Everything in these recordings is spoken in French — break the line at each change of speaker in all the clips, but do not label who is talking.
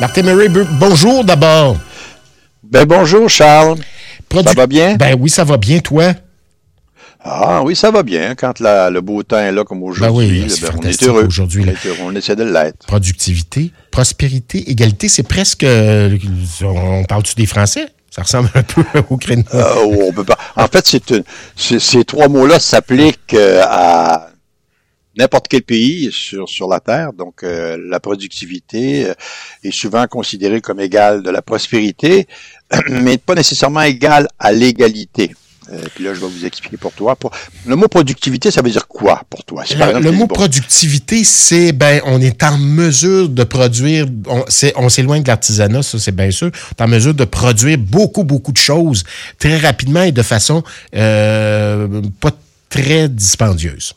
Martin Murray, bonjour d'abord.
Ben bonjour Charles. Ça va bien?
Ben oui, ça va bien, toi?
Ah oui, ça va bien. Quand le beau temps est là comme aujourd'hui,
ben ben, on est heureux. Aujourd'hui,
on, essaie de l'être.
Productivité, prospérité, égalité, c'est presque. Euh, on parle-tu des Français? Ça ressemble un peu au créneau.
Euh, on peut pas. En fait, ces trois mots-là s'appliquent euh, à n'importe quel pays sur, sur la Terre. Donc, la productivité est souvent considérée comme égale de la prospérité, mais pas nécessairement égale à l'égalité. Euh, puis là, je vais vous expliquer pour toi. Le mot productivité, ça veut dire quoi pour toi?
le, mot productivité, c'est ben on est en mesure de produire, on s'éloigne de l'artisanat, ça c'est bien sûr, on est en mesure de produire beaucoup, beaucoup de choses très rapidement et de façon euh, pas très dispendieuse.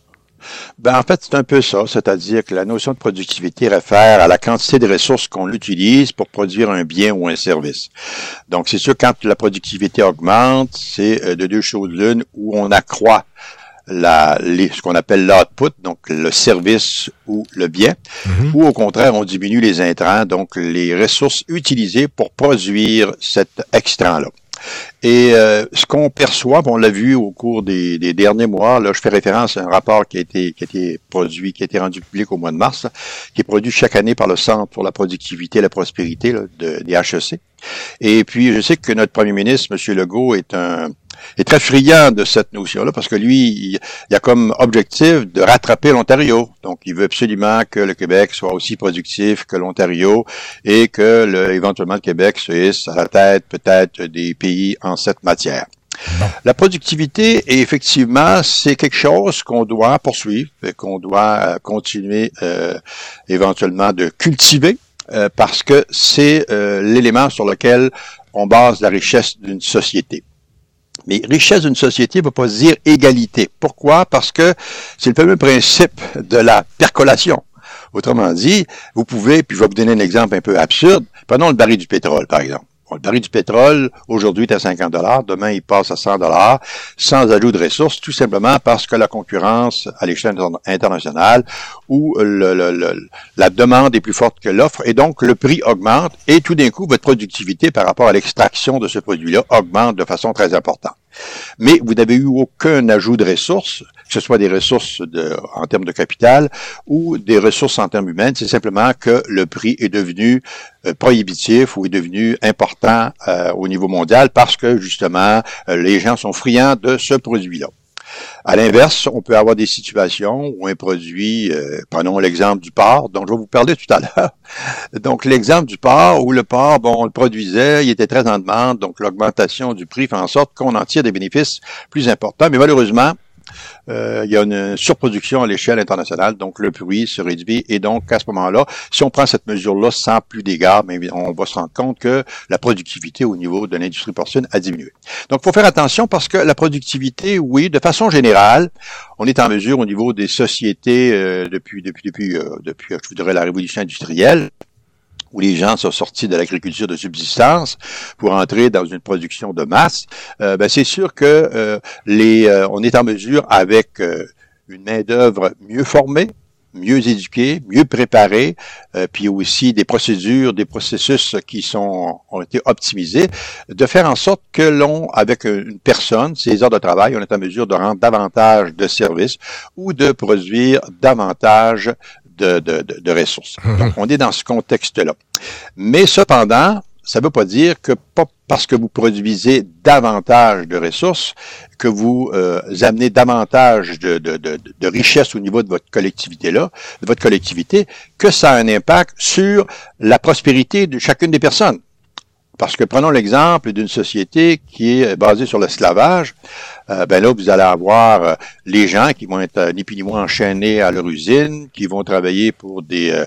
Ben, en fait, c'est un peu ça, c'est-à-dire que la notion de productivité réfère à la quantité de ressources qu'on utilise pour produire un bien ou un service. Donc, c'est sûr, quand la productivité augmente, c'est euh, de deux choses l'une, où on accroît la, ce qu'on appelle l'output, donc le service ou le bien, mm-hmm. ou au contraire, on diminue les intrants, donc les ressources utilisées pour produire cet extrait-là. Et euh, ce qu'on perçoit, on l'a vu au cours des, derniers mois, là, je fais référence à un rapport qui a été produit, qui a été rendu public au mois de mars, qui est produit chaque année par le Centre pour la productivité et la prospérité de, des HEC. Et puis, je sais que notre premier ministre, M. Legault, est un est très friand de cette notion-là parce que lui, il, a comme objectif de rattraper l'Ontario. Donc, il veut absolument que le Québec soit aussi productif que l'Ontario et que le, éventuellement le Québec soit à la tête peut-être des pays en cette matière. La productivité, effectivement, c'est quelque chose qu'on doit poursuivre, qu'on doit euh, continuer euh, éventuellement de cultiver, euh, parce que c'est l'élément sur lequel on base la richesse d'une société. Mais richesse d'une société ne veut pas dire égalité. Pourquoi? Parce que c'est le fameux principe de la percolation. Autrement dit, vous pouvez, puis je vais vous donner un exemple un peu absurde, prenons le baril du pétrole, par exemple. Le baril du pétrole, aujourd'hui, est à 50 dollars, demain, il passe à 100 dollars, sans ajout de ressources, tout simplement parce que la concurrence à l'échelle internationale, où la demande est plus forte que l'offre, et donc le prix augmente, et tout d'un coup, votre productivité par rapport à l'extraction de ce produit-là augmente de façon très importante. Mais vous n'avez eu aucun ajout de ressources, ce soit des ressources en termes de capital ou des ressources en termes humains. C'est simplement que le prix est devenu euh, prohibitif ou est devenu important euh, au niveau mondial parce que justement euh, les gens sont friands de ce produit-là. À l'inverse, on peut avoir des situations où un produit, prenons l'exemple du porc, dont je vais vous parler tout à l'heure. Donc, l'exemple du porc, où le porc, bon, on le produisait, il était très en demande, donc l'augmentation du prix fait en sorte qu'on en tire des bénéfices plus importants. Mais malheureusement, il y a une surproduction à l'échelle internationale, donc le prix se réduit. Et donc, à ce moment-là, si on prend cette mesure-là sans plus d'égards, on va se rendre compte que la productivité au niveau de l'industrie porcine a diminué. Donc, il faut faire attention parce que la productivité, oui, de façon générale, on est en mesure au niveau des sociétés euh, depuis, depuis, depuis, euh, depuis, je dirais, la révolution industrielle, où les gens sont sortis de l'agriculture de subsistance pour entrer dans une production de masse, euh, ben c'est sûr que euh, les, euh, on est en mesure avec une main d'œuvre mieux formée, mieux éduquée, mieux préparée, puis aussi des procédures, des processus qui sont ont été optimisés, de faire en sorte que l'on, avec une personne, ses heures de travail, on est en mesure de rendre davantage de services ou de produire davantage de, de, de, ressources. Donc, on est dans ce contexte-là. Mais cependant, ça ne veut pas dire que pas parce que vous produisez davantage de ressources, que vous euh, amenez davantage de, de, de, de richesse au niveau de votre collectivité-là, de votre collectivité, que ça a un impact sur la prospérité de chacune des personnes. Parce que prenons l'exemple d'une société qui est basée sur l'esclavage. Euh, ben là, vous allez avoir euh, les gens qui vont être euh, ni plus ni moins enchaînés à leur usine, qui vont travailler pour des,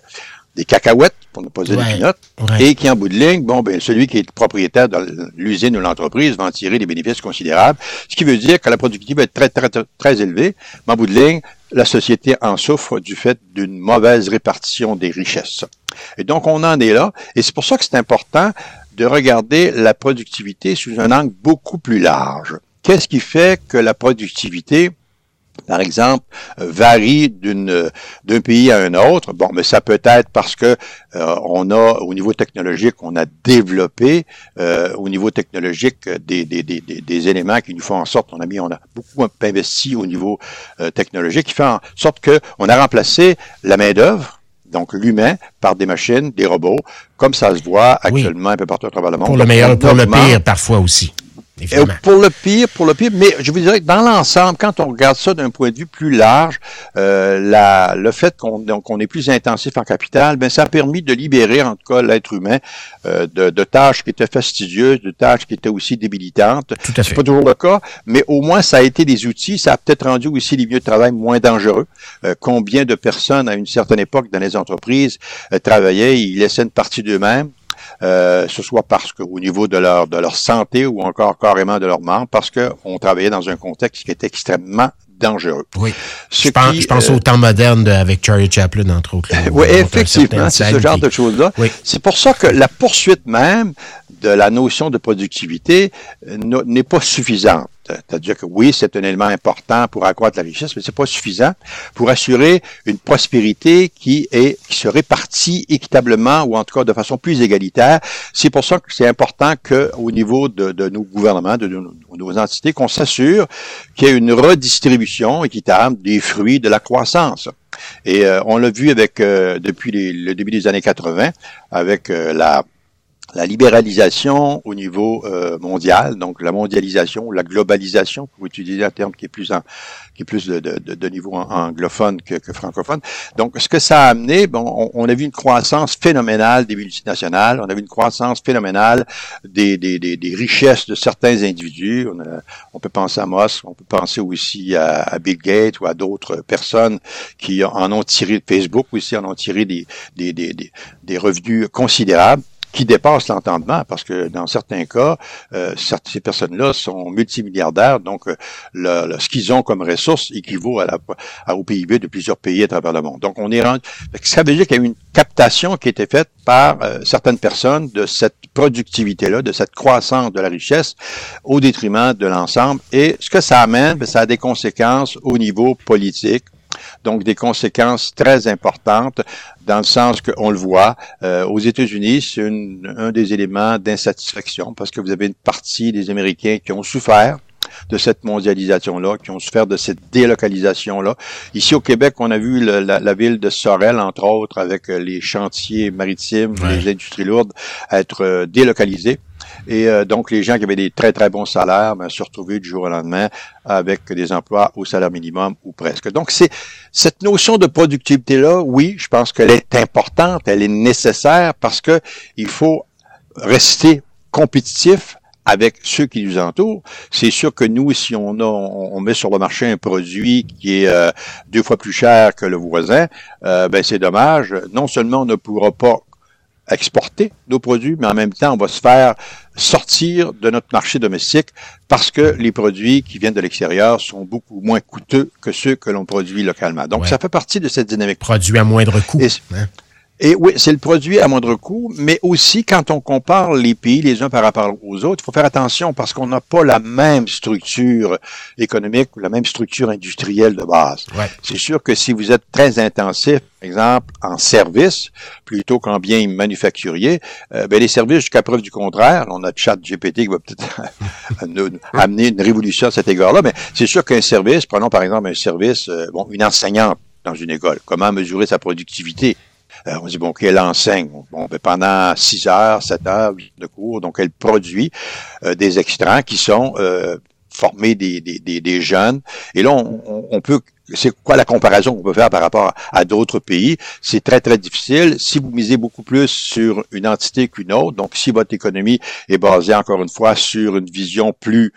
des cacahuètes, pour ne pas dire des pinottes, et qui, en bout de ligne, bon, ben, celui qui est propriétaire de l'usine ou l'entreprise va en tirer des bénéfices considérables, ce qui veut dire que la productivité va être très, très, très, très élevée, mais en bout de ligne, la société en souffre du fait d'une mauvaise répartition des richesses. Et donc, on en est là, et c'est pour ça que c'est important de regarder la productivité sous un angle beaucoup plus large. Qu'est-ce qui fait que la productivité par exemple, euh, varie d'un pays à un autre? Bon, mais ça peut être parce que euh, on a au niveau technologique, on a développé euh, au niveau technologique des, éléments qui nous font en sorte, on a mis, on a beaucoup investi au niveau technologique, qui fait en sorte que on a remplacé la main d'œuvre donc l'humain par des machines, des robots, comme ça se voit actuellement un peu partout à travers le monde.
Pour le meilleur, pour le pire parfois aussi.
Pour le pire, pour le pire, mais je vous dirais que dans l'ensemble, quand on regarde ça d'un point de vue plus large, euh, la, le fait qu'on qu'on est plus intensif en capital, ben ça a permis de libérer en tout cas l'être humain euh, de, de, tâches qui étaient fastidieuses, de tâches qui étaient aussi débilitantes. C'est pas toujours le cas, mais au moins ça a été des outils, ça a peut-être rendu aussi les milieux de travail moins dangereux. Euh, combien de personnes à une certaine époque dans les entreprises euh, travaillaient, ils laissaient une partie d'eux-mêmes euh, ce soit parce que au niveau de leur de leur santé ou encore carrément de leur membres, parce qu'on travaillait dans un contexte qui était extrêmement dangereux.
Oui. je pense, je pense, au euh, temps moderne avec Charlie Chaplin, entre autres.
oui, effectivement, c'est ce genre de choses-là. C'est pour ça que la poursuite même de la notion de productivité euh, n'est pas suffisante. C'est-à-dire que oui, c'est un élément important pour accroître la richesse, mais c'est pas suffisant pour assurer une prospérité qui est qui se répartit équitablement ou en tout cas de façon plus égalitaire. C'est pour ça que c'est important que au niveau de, de nos gouvernements, de nos, nos entités, qu'on s'assure qu'il y ait une redistribution équitable des fruits de la croissance. Et euh, on l'a vu avec euh, depuis le début des années 80 avec la la libéralisation au niveau euh, mondial, donc la mondialisation, la globalisation, pour utiliser un terme qui est plus qui est plus de, de, de niveau anglophone que, que, francophone. Donc, ce que ça a amené, bon, on, a vu une croissance phénoménale des multinationales, on a vu une croissance phénoménale des, des, des, des richesses de certains individus. On, on, peut penser à Moss, on peut penser aussi à, à Bill Gates ou à d'autres personnes qui en ont tiré, Facebook aussi en ont tiré des, des, des, des revenus considérables qui dépasse l'entendement, parce que dans certains cas, euh, ces personnes-là sont multimilliardaires, donc euh, le, ce qu'ils ont comme ressources équivaut à la, au PIB de plusieurs pays à travers le monde. Donc on est rendu, ça veut dire qu'il y a eu une captation qui a été faite par euh, certaines personnes de cette productivité-là, de cette croissance de la richesse au détriment de l'ensemble. Et ce que ça amène, ben, ça a des conséquences au niveau politique, donc des conséquences très importantes dans le sens qu'on le voit, euh, aux États-Unis, c'est un des éléments d'insatisfaction parce que vous avez une partie des Américains qui ont souffert de cette mondialisation-là, qui ont souffert de cette délocalisation-là. Ici au Québec, on a vu la, ville de Sorel, entre autres, avec euh, les chantiers maritimes, les industries lourdes, être euh, délocalisées. Et euh, donc, les gens qui avaient des très, très bons salaires ben, se retrouvaient du jour au lendemain avec des emplois au salaire minimum ou presque. Donc, c'est cette notion de productivité-là, oui, je pense qu'elle est importante, elle est nécessaire parce que il faut rester compétitif avec ceux qui nous entourent. C'est sûr que nous, si on, a, on met sur le marché un produit qui est euh, deux fois plus cher que le voisin, euh, ben c'est dommage. Non seulement on ne pourra pas exporter nos produits, mais en même temps, on va se faire sortir de notre marché domestique parce que les produits qui viennent de l'extérieur sont beaucoup moins coûteux que ceux que l'on produit localement. Donc, ça fait partie de cette dynamique.
Produit à moindre coût. Hein?
Et oui, c'est le produit à moindre coût, mais aussi quand on compare les pays les uns par rapport aux autres, il faut faire attention parce qu'on n'a pas la même structure économique ou la même structure industrielle de base. C'est sûr que si vous êtes très intensif, par exemple, en service, plutôt qu'en bien manufacturier, euh, ben les services, jusqu'à preuve du contraire, on a chat GPT qui va peut-être amener une révolution à cet égard-là, mais c'est sûr qu'un service, prenons par exemple un service, euh, bon, une enseignante dans une école, comment mesurer sa productivité? Euh, on dit, bon, qu'elle enseigne bon, ben, pendant 6 heures, 7 heures de cours, donc elle produit euh, des extrants qui sont euh, formés des, des, des, jeunes. Et là, on, on peut c'est quoi la comparaison qu'on peut faire par rapport à, d'autres pays? C'est très, très difficile. Si vous misez beaucoup plus sur une entité qu'une autre, donc si votre économie est basée, encore une fois, sur une vision plus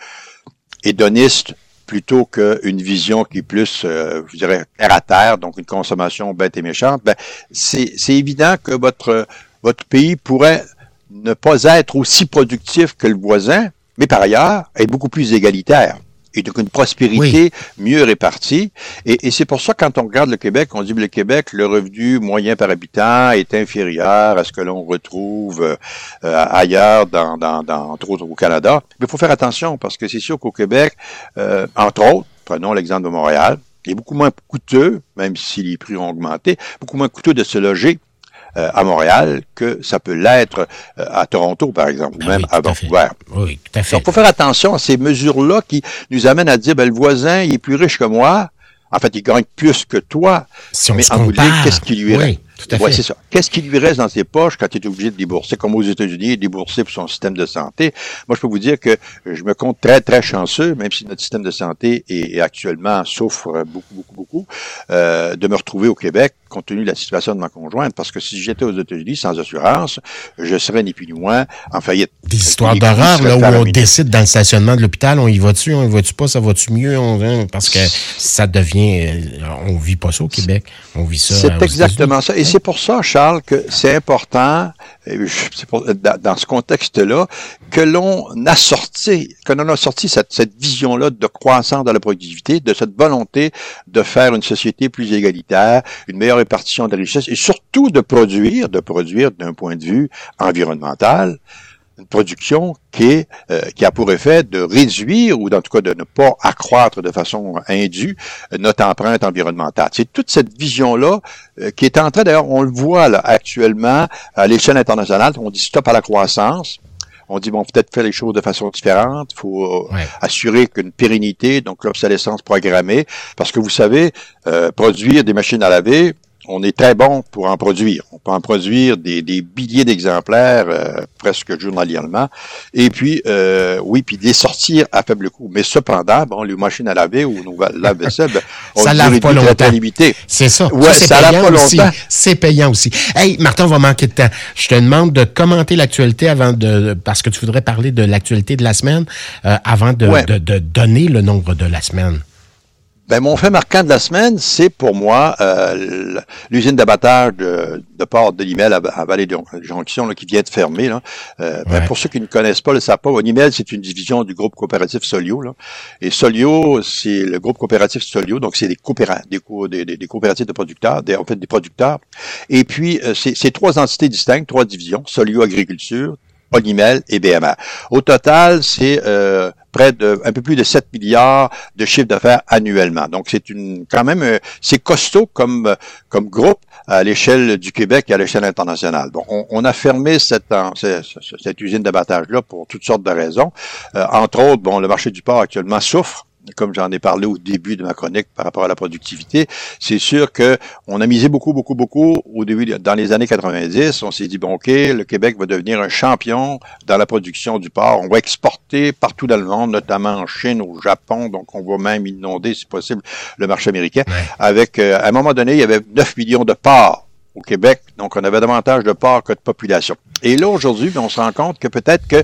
hédoniste plutôt qu'une vision qui est plus, euh, je dirais, terre à terre, donc une consommation bête et méchante, ben, c'est évident que votre, votre pays pourrait ne pas être aussi productif que le voisin, mais par ailleurs être beaucoup plus égalitaire et donc une prospérité mieux répartie. Et, c'est pour ça, quand on regarde le Québec, on dit que le Québec, le revenu moyen par habitant est inférieur à ce que l'on retrouve euh, ailleurs, dans, dans, dans, entre autres au Canada. Mais il faut faire attention, parce que c'est sûr qu'au Québec, euh, entre autres, prenons l'exemple de Montréal, Il est beaucoup moins coûteux, même si les prix ont augmenté, beaucoup moins coûteux de se loger à Montréal que ça peut l'être euh, à Toronto, par exemple, ou
Ah
même
oui,
à. Vancouver.
Oui, tout à fait.
Donc, il faut faire attention à ces mesures-là qui nous amènent à dire, ben, le voisin, il est plus riche que moi. En fait, il gagne plus que toi.
si on
mais
se
en
compare,
qu'est-ce qui lui
oui, tout à
Ouais, c'est ça. Qu'est-ce qui lui reste dans ses poches quand il est obligé de débourser, comme aux États-Unis, débourser pour son système de santé? Moi, je peux vous dire que je me compte très, très chanceux, même si notre système de santé est, est actuellement souffre beaucoup, beaucoup, beaucoup, euh, de me retrouver au Québec, compte tenu de la situation de ma conjointe, parce que si j'étais aux États-Unis sans assurance, je serais ni plus ni moins en faillite.
Des histoires d'horreur, là, où on décide dans le stationnement de l'hôpital, on y va-tu, on y va-tu pas, ça va-tu mieux, on- hein, parce que ça devient, euh, on vit pas ça au Québec, on vit ça.
C'est exactement ça. Et c'est pour ça, Charles, que c'est important, dans, ce contexte-là, que l'on a sorti, que l'on a sorti cette, cette vision-là de croissance dans la productivité, de cette volonté de faire une société plus égalitaire, une meilleure répartition des richesses et surtout de produire, de produire d'un point de vue environnemental, une production qui, est, euh, qui a pour effet de réduire ou en tout cas de ne pas accroître de façon indue euh, notre empreinte environnementale. C'est toute cette vision-là euh, qui est en train, d'ailleurs, on le voit là, actuellement à l'échelle internationale, on dit stop à la croissance. On dit, bon, peut-être faire les choses de façon différente. Il faut euh,
Ouais.
assurer qu'une pérennité, donc l'obsolescence programmée, parce que vous savez, euh, produire des machines à laver, on est très bon pour en produire. On peut en produire des, des milliers d'exemplaires euh, presque journalièrement. Et puis, euh, oui, puis les sortir à faible coût. Mais cependant, bon, les machines à laver ou nos lave-vaisselle, ben, ont
Ça lave pas longtemps.
très limitée.
C'est ça.
Ouais, ça lave
payant
pas
aussi.
longtemps.
C'est payant aussi. Hey, Martin, on va manquer de temps. Je te demande de commenter l'actualité avant de, parce que tu voudrais parler de l'actualité de la semaine, euh, avant de,
Ouais.
de, de donner le nombre de la semaine.
Ben, mon fait marquant de la semaine, c'est pour moi euh, l'usine d'abattage de, de porc de Limel à, à Vallée de Jonction là, qui vient de fermer. Là. Euh, ben,
Ouais.
pour ceux qui ne connaissent pas, le pas, Limel, c'est une division du groupe coopératif Solio. Là. Et Solio, c'est le groupe coopératif Solio, donc c'est des, des, co- des, des- des coopératives de producteurs, des, en fait des producteurs. Et puis, euh, c'est trois entités distinctes, trois divisions, Solio Agriculture, Olimel et BMR. Au total, c'est euh, près de un peu plus de 7 milliards de chiffre d'affaires annuellement. Donc c'est une quand même euh, c'est costaud comme euh, comme groupe à l'échelle du Québec et à l'échelle internationale. Bon, on, a fermé cette, en- ce- ce- cette usine d'abattage là pour toutes sortes de raisons. Entre autres, bon, le marché du porc actuellement souffre comme j'en ai parlé au début de ma chronique par rapport à la productivité, c'est sûr que on a misé beaucoup, beaucoup, beaucoup au début, dans les années 90. On s'est dit, bon, OK, le Québec va devenir un champion dans la production du porc. On va exporter partout dans le monde, notamment en Chine, au Japon. Donc, on va même inonder, si possible, le marché américain. Avec, euh, à un moment donné, il y avait 9 millions de porcs Québec. Donc, on avait davantage de porcs que de population. Et là, aujourd'hui, ben, on se rend compte que peut-être que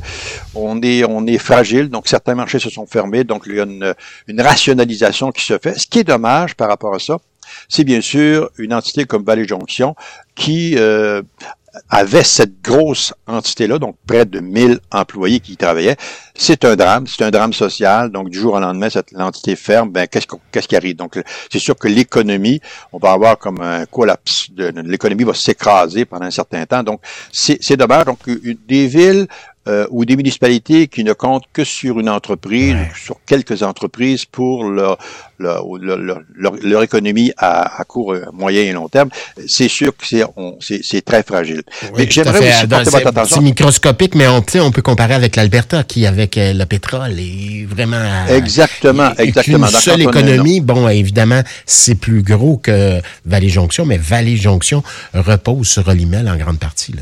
on est, on est fragile. Donc, certains marchés se sont fermés. Donc, il y a une, une rationalisation qui se fait. Ce qui est dommage par rapport à ça, c'est bien sûr une entité comme Valley Jonction qui euh, avait cette grosse entité-là, donc près de 1000 employés qui y travaillaient. C'est un drame, c'est un drame social. Donc, du jour au lendemain, cette l'entité ferme, ben, qu'est-ce, qu'est-ce qui arrive? Donc, c'est sûr que l'économie, on va avoir comme un collapse. De, l'économie va s'écraser pendant un certain temps. Donc, c'est, c'est dommage. Donc, des villes euh, ou des municipalités qui ne comptent que sur une entreprise
Ouais.
sur quelques entreprises pour leur, leur, leur, leur- économie à, à court, euh, moyen et long terme, c'est sûr que c'est, on, c'est, c'est très fragile.
Oui,
Mais j'aimerais aussi porter
c'est-
votre attention.
C'est microscopique, mais on, on peut comparer avec l'Alberta qui, avec euh, le pétrole, est vraiment. à-
Exactement,
et-
exactement. Dans
seule économie, bon, évidemment, c'est plus gros que Vallée-Jonction, mais Vallée-Jonction repose sur Olimel en grande partie. Là.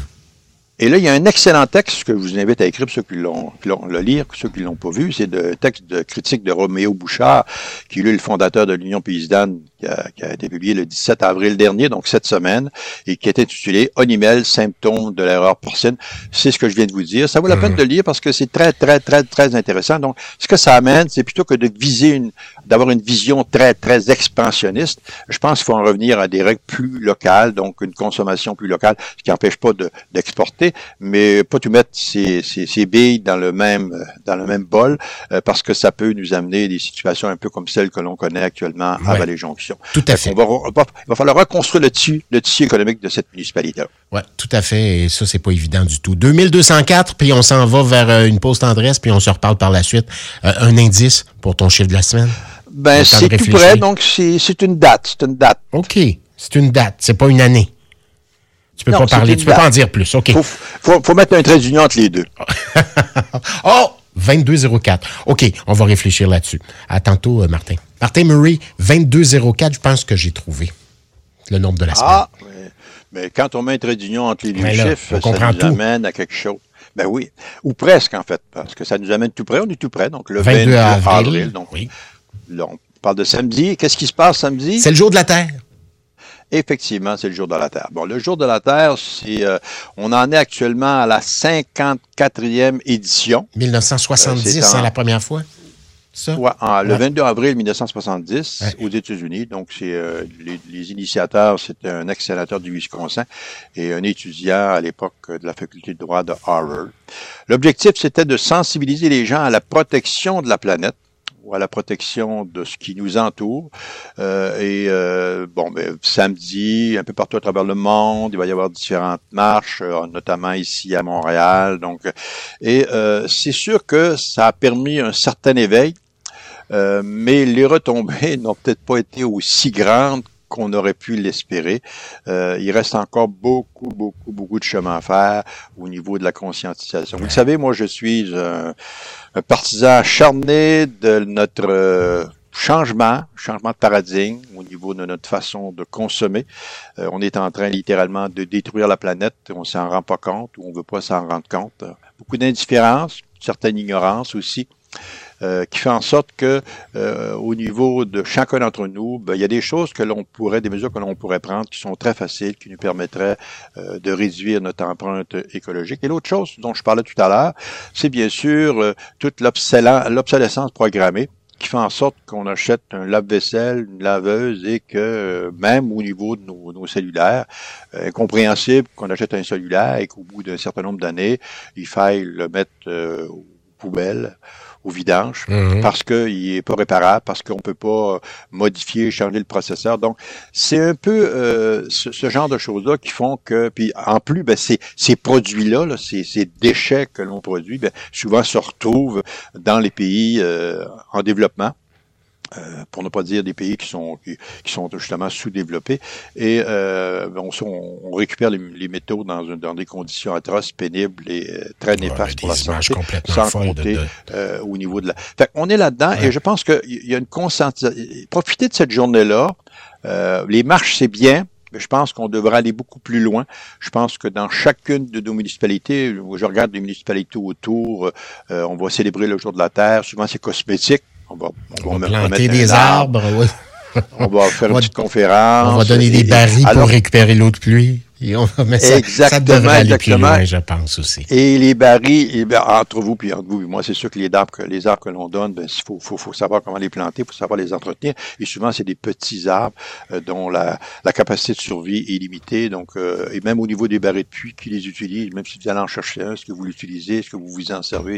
Et là, il y a un excellent texte que je vous invite à écrire pour ceux qui l'ont, qui l'ont le lire, ceux qui l'ont pas vu. C'est le texte de critique de Roméo Bouchard, qui est lui, le fondateur de l'Union paysanne, qui a, qui a été publié le 17 avril dernier, donc cette semaine, et qui est intitulé Onimel, symptômes de l'erreur porcine. C'est ce que je viens de vous dire. Ça vaut la peine de le lire parce que c'est très, très, très, très intéressant. Donc, ce que ça amène, c'est plutôt que de viser une, d'avoir une vision très, très expansionniste. Je pense qu'il faut en revenir à des règles plus locales, donc une consommation plus locale, ce qui n'empêche pas de, mais pas tout mettre ses, ses, ses billes dans le même, dans le même bol, euh, parce que ça peut nous amener des situations un peu comme celles que l'on connaît actuellement à. Vallée-Jonction.
Tout à fait.
On va, on va- il va falloir reconstruire le tissu, le tissu économique de cette municipalité.
Oui, tout à fait. Et ça, c'est pas évident du tout. 2204, puis on s'en va vers euh, une pause tendresse, puis on se reparle par la suite. Euh, un indice pour ton chiffre de la semaine?
Ben, c'est tout près, donc c'est une date. C'est une date.
OK. C'est une date. C'est pas une année. Tu peux pas parler, tu peux pas en dire plus. OK.
Faut, faut, mettre un trait d'union entre les deux.
oh! 2204. OK, on va réfléchir là-dessus. À tantôt, euh, Martin. Martin Murray, 2204, je pense que j'ai trouvé le nombre de la semaine. Ah,
mais, quand on met un trait d'union entre les deux chiffres, ça nous amène à quelque chose. Ben oui, ou presque en fait, parce que ça nous amène tout près, on est tout près, donc le 22 avril. donc, oui. on parle de samedi. Qu'est-ce qui se passe samedi?
C'est le jour de la Terre.
Effectivement, c'est le jour de la Terre. Bon, le jour de la Terre, c'est, euh, on en est actuellement à la 54e édition.
1970, c'est la première fois?
Ça? Ouais, le 22 avril 1970 aux États-Unis. Donc, c'est euh, les, initiateurs, c'était un ex-sénateur du Wisconsin et un étudiant à l'époque de la faculté de droit de Harvard. L'objectif, c'était de sensibiliser les gens à la protection de la planète ou à la protection de ce qui nous entoure. Euh, et euh, bon, ben, samedi, un peu partout à travers le monde, il va y avoir différentes marches, euh, notamment ici à Montréal. Donc, et c'est sûr que ça a permis un certain éveil, mais les retombées n'ont peut-être pas été aussi grandes qu'on aurait pu l'espérer. Euh, il reste encore beaucoup, beaucoup, beaucoup de chemin à faire au niveau de la conscientisation. Vous le savez, moi, je suis un, partisan acharné de notre euh, changement, changement de paradigme au niveau de notre façon de consommer. Euh, on est en train littéralement de détruire la planète. On s'en rend pas compte ou on veut pas s'en rendre compte. Beaucoup d'indifférence, certaine ignorance aussi. Euh, qui fait en sorte que euh, au niveau de chacun d'entre nous, ben, il y a des choses que l'on pourrait, des mesures que l'on pourrait prendre qui sont très faciles, qui nous permettraient euh, de réduire notre empreinte écologique. Et l'autre chose dont je parlais tout à l'heure, c'est bien sûr toute l'obsolescence programmée qui fait en sorte qu'on achète un lave-vaisselle, une laveuse et que même au niveau de nos, nos cellulaires, incompréhensible qu'on achète un cellulaire et qu'au bout d'un certain nombre d'années, il faille le mettre aux poubelles au vidange mhm. parce qu'il est pas réparable, parce qu'on peut pas modifier, changer le processeur. Donc, c'est un peu euh, ce, genre de choses-là qui font que, puis en plus, ben, ces, ces produits-là, là, ces, ces, déchets que l'on produit, ben, souvent se retrouvent dans les pays euh, en développement. Euh, pour ne pas dire des pays qui sont qui, sont justement sous-développés. Et euh, on, on, récupère les, métaux dans, dans, des conditions atroces, pénibles et euh, très néfastes pour la santé, sans compter euh, au niveau de la. Fait on est là-dedans et je pense qu'il y a une conscientisation. Profiter de cette journée-là. les marches, c'est bien. Mais je pense qu'on devrait aller beaucoup plus loin. Je pense que dans chacune de nos municipalités, je regarde les municipalités autour, on va célébrer le jour de la Terre. Souvent, c'est cosmétique.
On va, planter des arbres.
On va faire une petite conférence.
On va donner des barils pour récupérer l'eau de pluie. Et on va mettre ça, exactement, ça aller plus loin, je pense aussi.
Et les barils, eh entre vous puis entre vous, moi, c'est sûr que les arbres, que, les arbres que l'on donne, ben, il faut, faut, faut, savoir comment les planter, il faut savoir les entretenir. Et souvent, c'est des petits arbres euh, dont la, la, capacité de survie est limitée. Donc, euh, et même au niveau des barils de puits qui les utilisent, même si vous allez en chercher un, est-ce que vous l'utilisez, est-ce que vous vous en servez,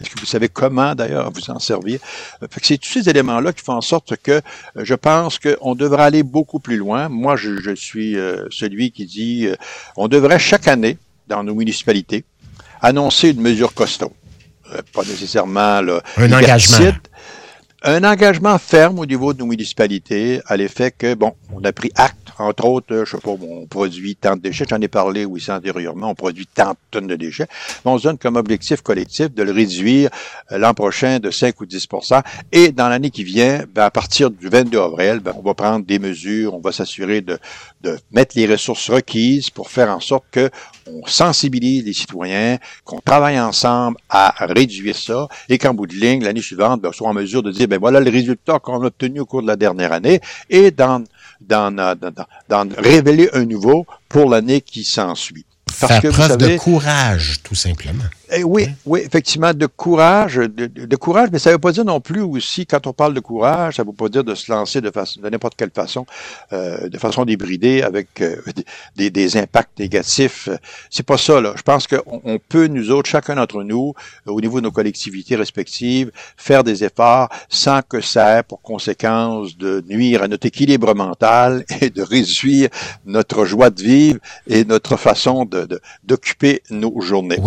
est-ce que vous savez comment d'ailleurs vous en servir? Euh, fait que c'est tous ces éléments-là qui font en sorte que je pense qu'on devrait aller beaucoup plus loin. Moi, je, je suis celui qui dit euh, on devrait chaque année, dans nos municipalités, annoncer une mesure costaud. Euh, pas nécessairement
un engagement.
Un engagement ferme au niveau de nos municipalités à l'effet que, bon, on a pris acte entre autres, je sais pas, on produit tant de déchets, j'en ai parlé aussi antérieurement, on produit tant de tonnes de déchets. On se donne comme objectif collectif de le réduire euh, l'an prochain de 5 ou 10 Et dans l'année qui vient, ben, à partir du 22 avril, ben, on va prendre des mesures, on va s'assurer de, de mettre les ressources requises pour faire en sorte que on sensibilise les citoyens, qu'on travaille ensemble à réduire ça et qu'en bout de ligne, l'année suivante, ben, on soit en mesure de dire, ben voilà le résultat qu'on a obtenu au cours de la dernière année et d'en révéler un nouveau pour l'année qui s'ensuit.
Parce Faire que, preuve de courage, tout simplement.
Eh oui, oui, effectivement, de courage, de, courage, mais ça ne veut pas dire non plus aussi, quand on parle de courage, ça ne veut pas dire de se lancer de, façon, de n'importe quelle façon, euh, de façon débridée, avec euh, des, des, impacts négatifs. C'est pas ça, là. Je pense qu'on on peut, nous autres, chacun d'entre nous, au niveau de nos collectivités respectives, faire des efforts sans que ça ait pour conséquence de nuire à notre équilibre mental et de réduire notre joie de vivre et notre façon de, d'occuper nos journées.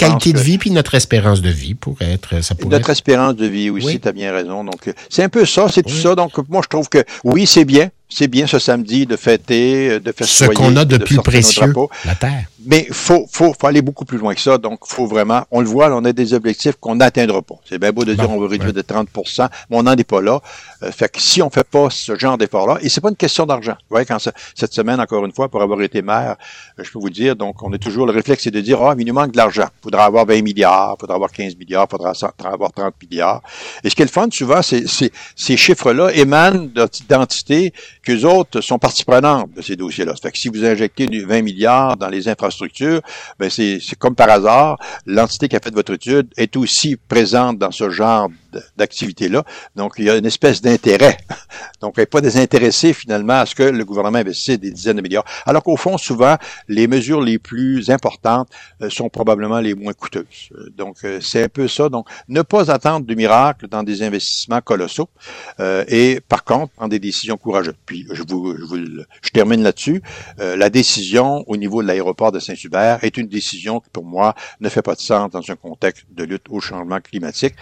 Qualité de vie puis notre espérance de vie pourrait être. Ça pourrait
notre espérance de vie aussi, tu as bien raison. Donc, c'est un peu ça, c'est tout ça. Donc, moi, je trouve que oui, c'est bien c'est bien ce samedi de fêter, de
festoyer. Ce qu'on a de, plus précieux, la terre.
Mais faut, faut, faut aller beaucoup plus loin que ça. Donc, faut vraiment, on le voit, on a des objectifs qu'on n'atteindra pas. C'est bien beau de dire on veut réduire de 30% mais on n'en est pas là. Euh, fait que si on fait pas ce genre d'effort-là, et c'est pas une question d'argent. Vous voyez, quand cette semaine, encore une fois, pour avoir été maire, euh, je peux vous dire, donc, on a toujours le réflexe, c'est de dire, ah, mais il nous manque de l'argent. Faudra avoir 20 milliards, il faudra avoir 15 milliards, il faudra avoir 30 milliards. Et ce qui est le fun, souvent, c'est, ces chiffres-là émanent d'identités qu'eux autres sont partie prenante de ces dossiers-là. Fait que si vous injectez 20 milliards dans les infrastructures, ben c'est comme par hasard, l'entité qui a fait votre étude est aussi présente dans ce genre d'activité-là. Donc, il y a une espèce d'intérêt. Donc, elle n'est pas désintéressée finalement à ce que le gouvernement investisse des dizaines de milliards. Alors qu'au fond, souvent, les mesures les plus importantes euh, sont probablement les moins coûteuses. Euh, donc, euh, c'est un peu ça. Donc, ne pas attendre de miracle dans des investissements colossaux et, par contre, prendre des décisions courageuses. Puis, je vous, je, vous, je termine là-dessus. la décision au niveau de l'aéroport de Saint-Hubert est une décision qui, pour moi, ne fait pas de sens dans un contexte de lutte au changement climatique.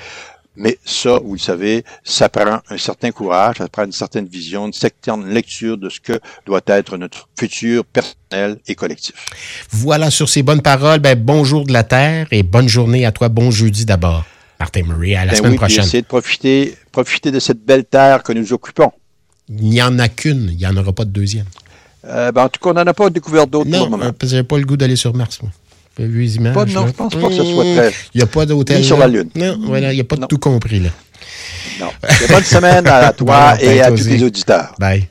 Mais ça, vous le savez, ça prend un certain courage, ça prend une certaine vision, une certaine lecture de ce que doit être notre futur personnel et collectif.
Voilà, sur ces bonnes paroles, ben, bonjour de la Terre et bonne journée à toi. Bon jeudi d'abord. Martin Murray, à la ben semaine prochaine.
Essayer de profiter, profiter de cette belle terre que nous occupons.
Il n'y en a qu'une, il n'y en aura pas de deuxième.
Euh, ben, en tout cas, on n'en a pas découvert d'autres
pour le moment. Non, j'ai pas le goût d'aller sur Mars, moi
vu les images. Pas, non, je pense pas que ce soit très.
Il n'y a pas d'hôtel.
sur la Lune.
Non, voilà, il n'y a pas de tout compris, là.
Non. Bonne semaine à toi et à tous les auditeurs.
Bye.